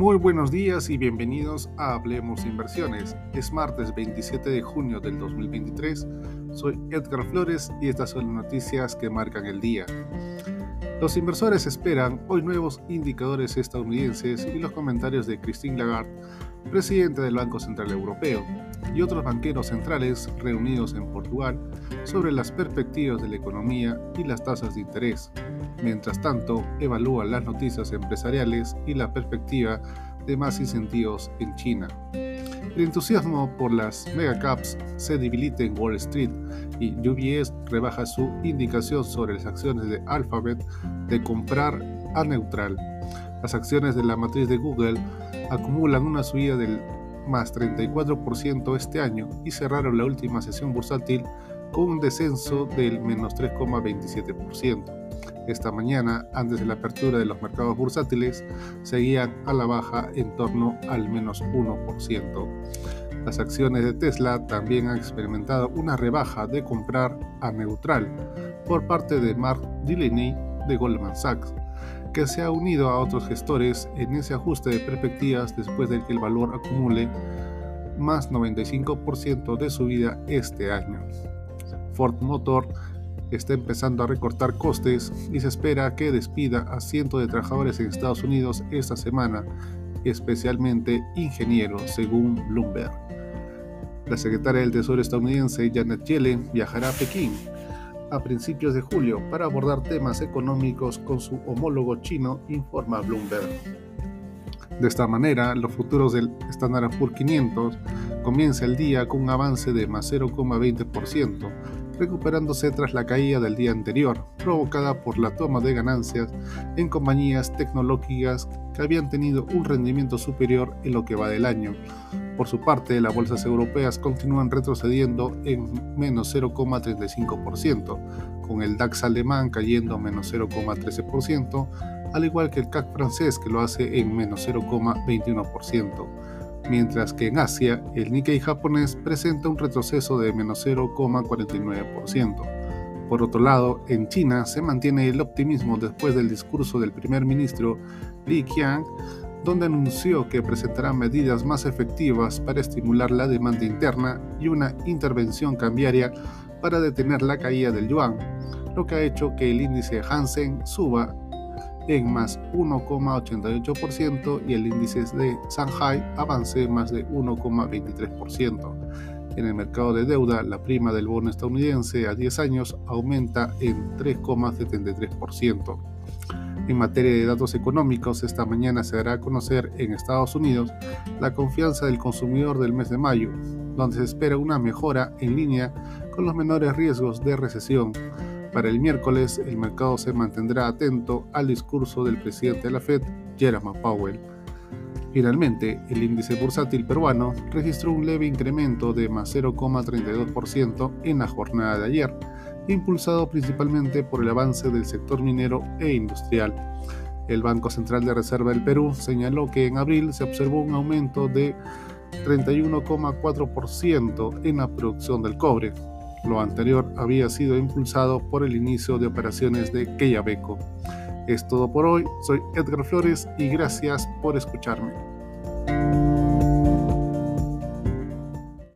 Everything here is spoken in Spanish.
Muy buenos días y bienvenidos a Hablemos Inversiones. Es martes 27 de junio del 2023. Soy Edgar Flores y estas son las noticias que marcan el día. Los inversores esperan hoy nuevos indicadores estadounidenses y los comentarios de Christine Lagarde, presidente del Banco Central Europeo, y otros banqueros centrales reunidos en Portugal sobre las perspectivas de la economía y las tasas de interés. Mientras tanto, evalúan las noticias empresariales y la perspectiva de más incentivos en China. El entusiasmo por las megacaps se debilita en Wall Street y UBS rebaja su indicación sobre las acciones de Alphabet de comprar a neutral. Las acciones de la matriz de Google acumulan una subida del más 34% este año y cerraron la última sesión bursátil con un descenso del menos 3,27%. Esta mañana, antes de la apertura de los mercados bursátiles, seguían a la baja en torno al menos 1%. Las acciones de Tesla también han experimentado una rebaja de comprar a neutral por parte de Mark Delaney de Goldman Sachs, que se ha unido a otros gestores en ese ajuste de perspectivas después de que el valor acumule más 95% de su vida este año. Ford Motor está empezando a recortar costes y se espera que despida a cientos de trabajadores en Estados Unidos esta semana, especialmente ingenieros, según Bloomberg. La secretaria del Tesoro estadounidense Janet Yellen viajará a Pekín a principios de julio para abordar temas económicos con su homólogo chino, informa Bloomberg. De esta manera, los futuros del Standard Poor's 500 comienza el día con un avance de más 0,20%, recuperándose tras la caída del día anterior, provocada por la toma de ganancias en compañías tecnológicas que habían tenido un rendimiento superior en lo que va del año. Por su parte, las bolsas europeas continúan retrocediendo en menos 0,35%, con el DAX alemán cayendo menos 0,13%, al igual que el CAC francés que lo hace en menos 0,21% mientras que en Asia el Nikkei japonés presenta un retroceso de menos 0,49%. Por otro lado, en China se mantiene el optimismo después del discurso del primer ministro Li Qiang, donde anunció que presentará medidas más efectivas para estimular la demanda interna y una intervención cambiaria para detener la caída del yuan, lo que ha hecho que el índice Hansen suba en más 1,88% y el índice de Shanghai avance más de 1,23%. En el mercado de deuda, la prima del bono estadounidense a 10 años aumenta en 3,73%. En materia de datos económicos, esta mañana se dará a conocer en Estados Unidos la confianza del consumidor del mes de mayo, donde se espera una mejora en línea con los menores riesgos de recesión para el miércoles, el mercado se mantendrá atento al discurso del presidente de la Fed, Jerome Powell. Finalmente, el índice bursátil peruano registró un leve incremento de más 0,32% en la jornada de ayer, impulsado principalmente por el avance del sector minero e industrial. El Banco Central de Reserva del Perú señaló que en abril se observó un aumento de 31,4% en la producción del cobre, lo anterior había sido impulsado por el inicio de operaciones de Quellaveco. Es todo por hoy, soy Edgar Flores y gracias por escucharme.